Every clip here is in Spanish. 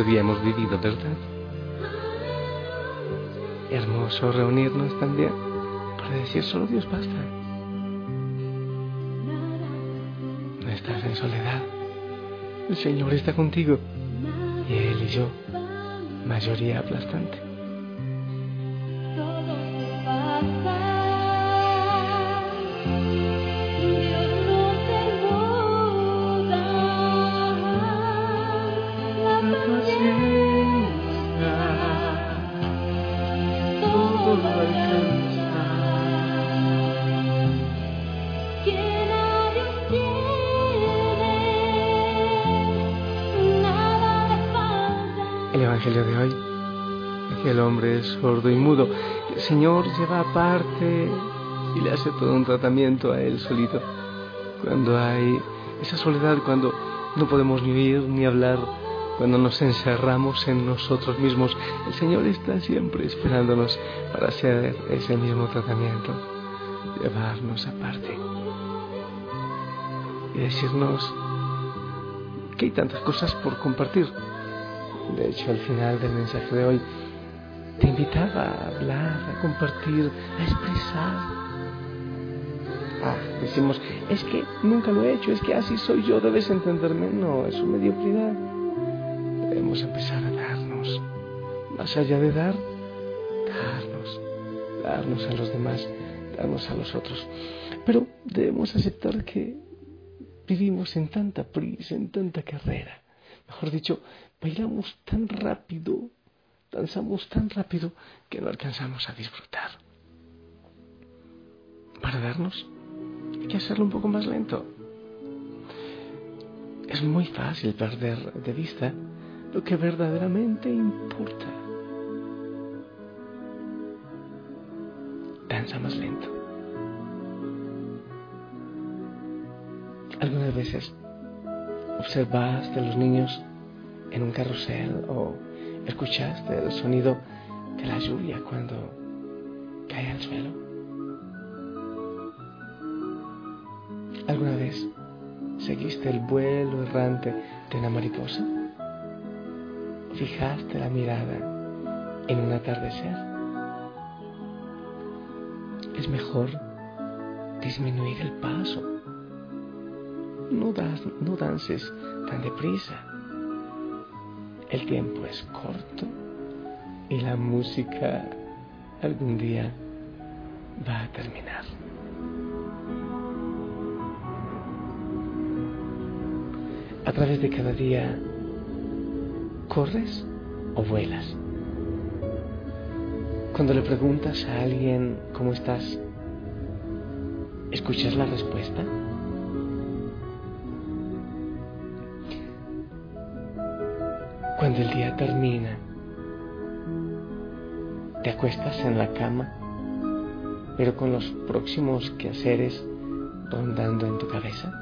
Día hemos vivido, ¿verdad? Hermoso reunirnos también para decir solo Dios basta. No estás en soledad. El Señor está contigo. Y Él y yo, mayoría aplastante. Sordo y mudo. El Señor lleva aparte y le hace todo un tratamiento a él solito. Cuando hay esa soledad, cuando no podemos ni oír ni hablar, cuando nos encerramos en nosotros mismos, el Señor está siempre esperándonos para hacer ese mismo tratamiento, llevarnos aparte y decirnos que hay tantas cosas por compartir. De hecho, al final del mensaje de hoy, te invitaba a hablar, a compartir, a expresar. Ah, decimos, es que nunca lo he hecho, es que así soy yo, debes entenderme. No, es una mediocridad. Debemos empezar a darnos. Más allá de dar, darnos. Darnos a los demás, darnos a los otros. Pero debemos aceptar que vivimos en tanta prisa, en tanta carrera. Mejor dicho, bailamos tan rápido, danzamos tan rápido que no alcanzamos a disfrutar. Para darnos, hay que hacerlo un poco más lento. Es muy fácil perder de vista lo que verdaderamente importa. Danza más lento. Algunas veces observaste a los niños en un carrusel o escuchaste el sonido de la lluvia cuando cae al suelo. ¿Alguna vez seguiste el vuelo errante de una mariposa? ¿Fijaste la mirada en un atardecer? Es mejor disminuir el paso. No, das, no dances tan deprisa. El tiempo es corto y la música algún día va a terminar. A través de cada día, ¿corres o vuelas? Cuando le preguntas a alguien cómo estás, ¿Escuchas la respuesta? Cuando el día termina, te acuestas en la cama, pero con los próximos quehaceres rondando en tu cabeza.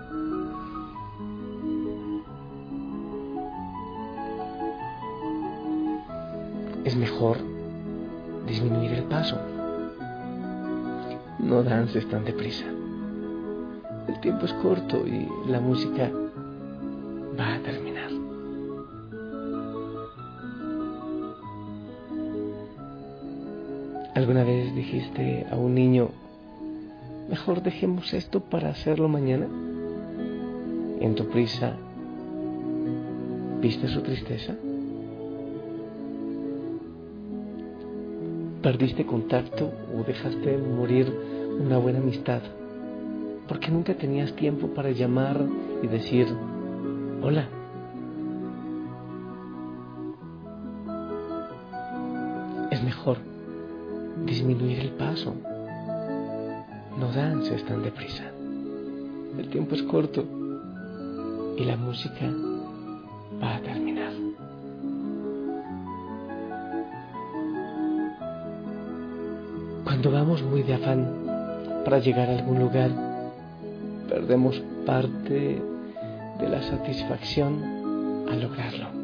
Es mejor disminuir el paso. No dances tan deprisa. El tiempo es corto y la música va a terminar. ¿Alguna vez dijiste a un niño, mejor dejemos esto para hacerlo mañana? En tu prisa, ¿viste su tristeza? ¿Perdiste contacto o dejaste morir una buena amistad? Porque nunca tenías tiempo para llamar y decir, hola. Es mejor disminuir el paso. No dances tan deprisa. El tiempo es corto y la música va a terminar. Cuando vamos muy de afán para llegar a algún lugar, perdemos parte de la satisfacción al lograrlo.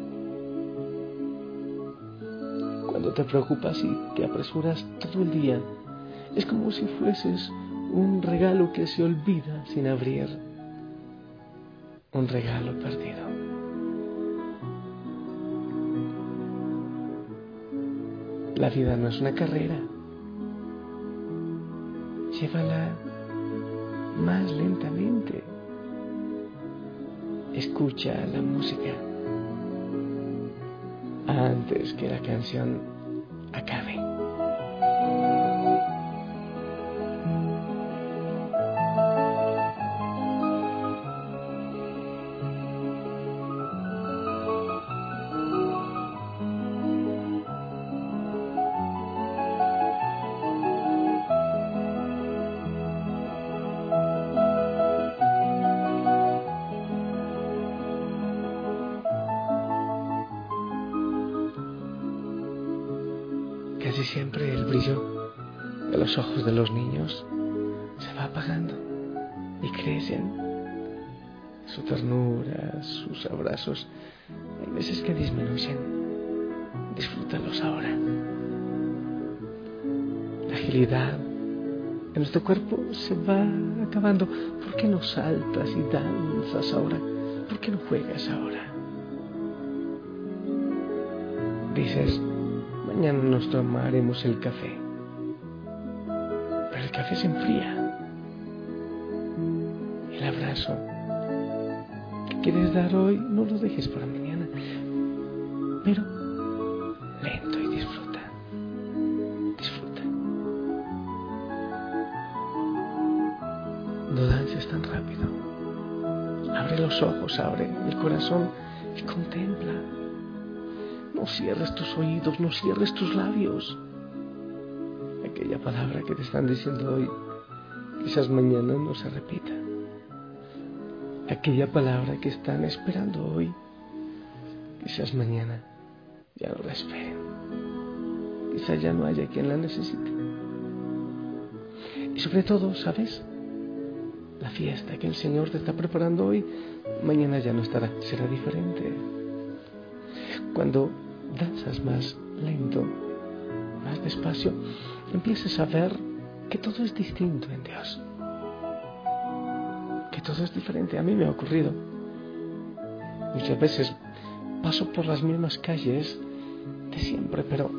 Cuando te preocupas y te apresuras todo el día, es como si fueses un regalo que se olvida sin abrir. Un regalo perdido. La vida no es una carrera. Llévala más lentamente. Escucha la música antes que la canción brillo de los ojos de los niños se va apagando y crecen. Su ternura, sus abrazos, hay veces que disminuyen. Disfrútalos ahora. La agilidad en nuestro cuerpo se va acabando. ¿Por qué no saltas y danzas ahora? ¿Por qué no juegas ahora? Dices, mañana nos tomaremos el café. Pero el café se enfría. El abrazo que quieres dar hoy no lo dejes para mañana. Pero lento y disfruta. Disfruta. No dances tan rápido. Abre los ojos, abre el corazón y contempla. No cierres tus oídos, no cierres tus labios. Aquella palabra que te están diciendo hoy, quizás mañana no se repita. Aquella palabra que están esperando hoy, quizás mañana ya no la esperen. Quizás ya no haya quien la necesite. Y sobre todo, ¿sabes? La fiesta que el Señor te está preparando hoy, mañana ya no estará, será diferente. Cuando danzas más lento, más despacio, empiezas a ver que todo es distinto en Dios. Que todo es diferente. A mí me ha ocurrido. Muchas veces paso por las mismas calles de siempre, pero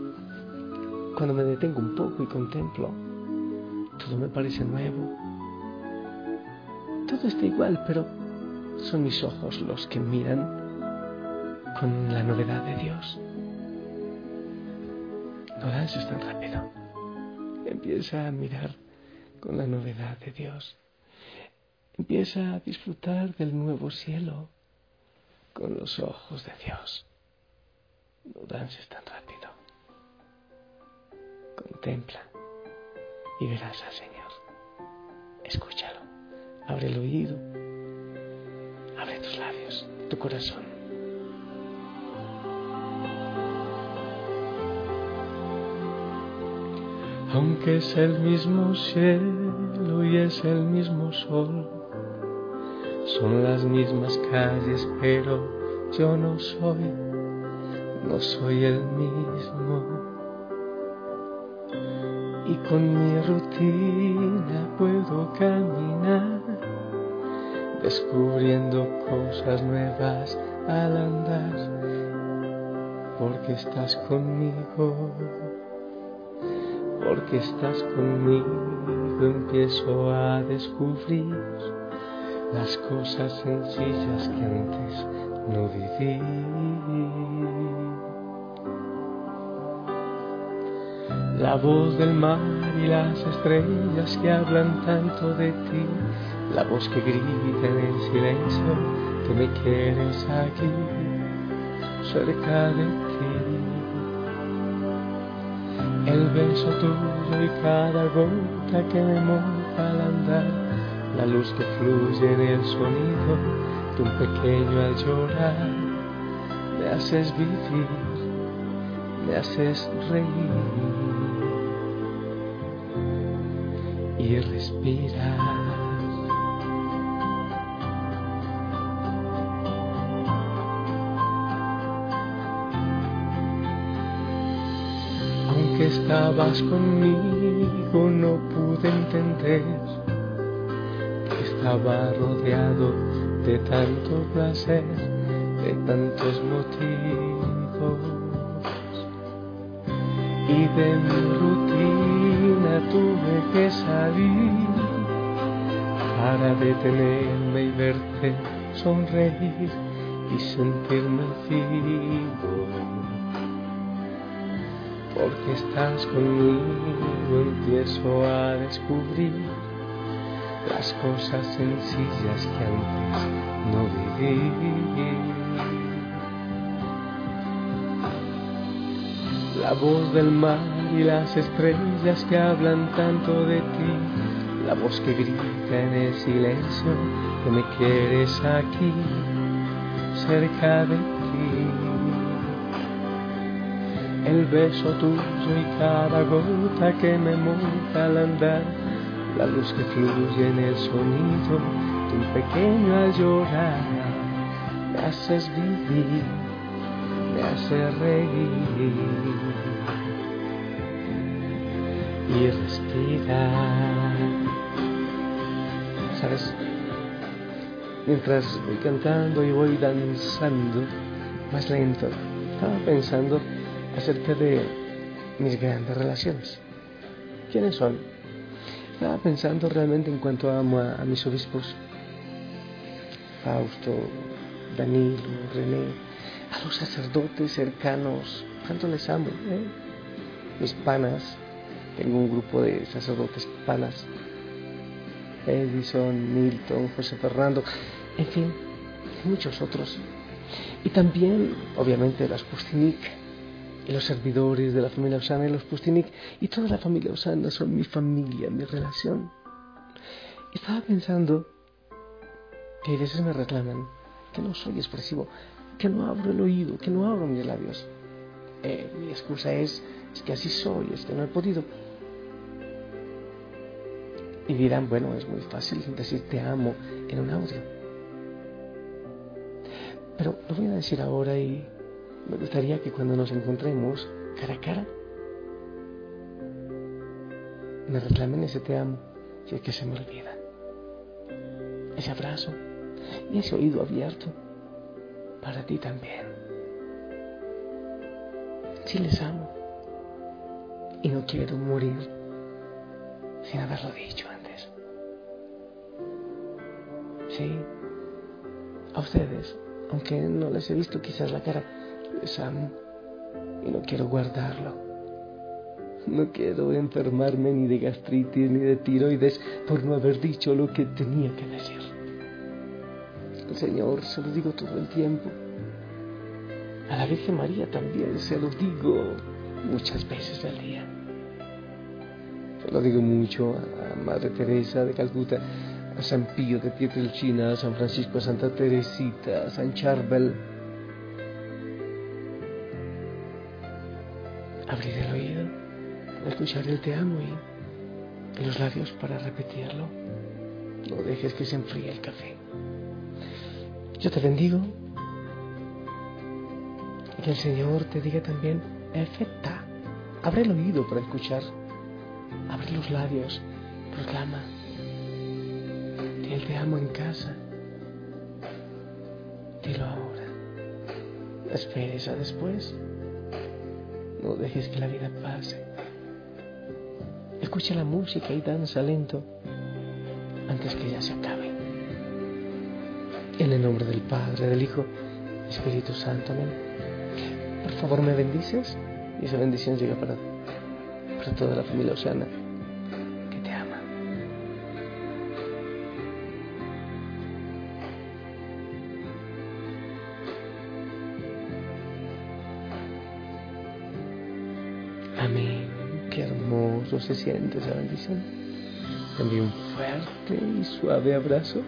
cuando me detengo un poco y contemplo, todo me parece nuevo. Todo está igual, pero son mis ojos los que miran con la novedad de Dios. No dances tan rápido. Empieza a mirar con la novedad de Dios. Empieza a disfrutar del nuevo cielo con los ojos de Dios. No dances tan rápido. Contempla y verás al Señor Escúchalo. Abre el oído. Abre tus labios, tu corazón. Aunque es el mismo cielo y es el mismo sol, son las mismas calles, pero yo no soy, no soy el mismo. Y con mi rutina puedo caminar, descubriendo cosas nuevas al andar, porque estás conmigo porque estás conmigo empiezo a descubrir las cosas sencillas que antes no viví. La voz del mar y las estrellas que hablan tanto de ti, la voz que grita en el silencio que me quieres aquí, cerca de ti el beso tuyo y cada gota que me moja al andar, la luz que fluye en el sonido de un pequeño al llorar, me haces vivir, me haces reír. Y respirar. Estabas conmigo no pude entender que estaba rodeado de tanto placer, de tantos motivos. Y de mi rutina tuve que salir para detenerme y verte sonreír y sentirme vivo porque estás conmigo empiezo a descubrir las cosas sencillas que antes no viví. La voz del mar y las estrellas que hablan tanto de ti, la voz que grita en el silencio que me quieres aquí, cerca de ti el beso tuyo y cada gota que me moja al andar, la luz que fluye en el sonido un pequeño al llorar, me haces vivir, me haces reír y respirar. ¿Sabes? Mientras voy cantando y voy danzando más lento, estaba pensando acerca de mis grandes relaciones. ¿Quiénes son? Estaba pensando realmente en cuanto amo a, mis obispos, Fausto, Danilo, René, a los sacerdotes cercanos, tanto les amo, ¿eh? mis panas, tengo un grupo de sacerdotes panas, Edison, Milton, José Fernando, en fin, muchos otros. Y también, obviamente, las Pustinik, y los servidores de la familia Osana y los Pustinik y toda la familia Osana son mi familia, mi relación. Estaba pensando que a veces me reclaman que no soy expresivo, que no abro el oído, que no abro mis labios. Eh, mi excusa es, es que así soy, es que no he podido. Y dirán, bueno, es muy fácil decir te amo en un audio. Pero lo voy a decir ahora y me gustaría que cuando nos encontremos cara a cara, me reclamen ese te amo, si es que se me olvida. Ese abrazo y ese oído abierto para ti también. Si les amo y no quiero morir sin haberlo dicho antes. Sí, a ustedes, aunque no les he visto quizás la cara, amo y no quiero guardarlo. No quiero enfermarme ni de gastritis ni de tiroides por no haber dicho lo que tenía que decir. Al Señor se lo digo todo el tiempo. A la Virgen María también se lo digo muchas veces al día. Lo digo mucho a Madre Teresa de Calcuta, a San Pío de Pietrelcina, a San Francisco, a Santa Teresita, a San Charbel. Abrir el oído para escuchar el te amo y los labios para repetirlo. No dejes que se enfríe el café. Yo te bendigo y que el Señor te diga también, efecta. Abre el oído para escuchar. Abre los labios. Proclama. Di el te amo en casa. Dilo ahora. Esperes a después. No dejes que la vida pase. Escucha la música y danza lento antes que ya se acabe. En el nombre del Padre, del Hijo, Espíritu Santo, amén. Por favor, me bendices y esa bendición llega para, para toda la familia Osana Amén. Qué hermoso se siente esa bendición. Envío un fuerte y suave abrazo.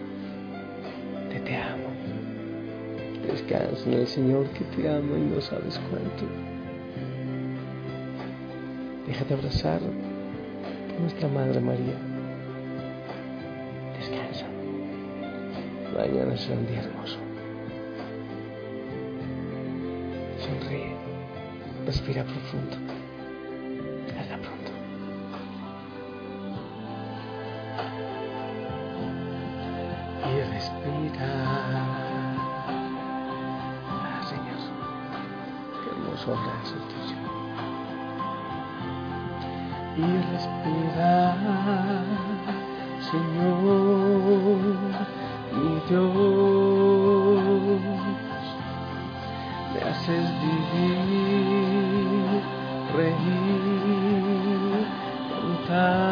Te te amo. Descansa en el Señor que te ama y no sabes cuánto. Déjate abrazar por nuestra Madre María. Descansa. Mañana será un día hermoso. Sonríe. Respira profundo. Abrazo el tuyo. Y respira, Señor, mi Dios. Me haces vivir, reír, cantar